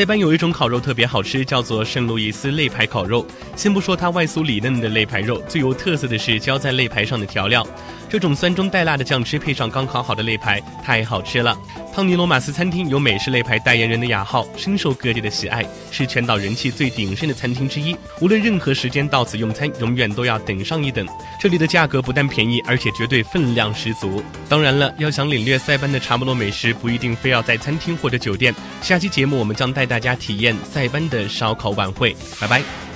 塞班有一种烤肉特别好吃，叫做圣路易斯肋排烤肉。先不说它外酥里嫩的肋排肉，最有特色的是浇在肋排上的调料。这种酸中带辣的酱汁，配上刚烤好的肋排，太好吃了。汤尼罗马斯餐厅有美式肋排代言人的雅号，深受各界的喜爱，是全岛人气最鼎盛的餐厅之一。无论任何时间到此用餐，永远都要等上一等。这里的价格不但便宜，而且绝对分量十足。当然了，要想领略塞班的查莫罗美食，不一定非要在餐厅或者酒店。下期节目我们将带大家体验塞班的烧烤晚会。拜拜。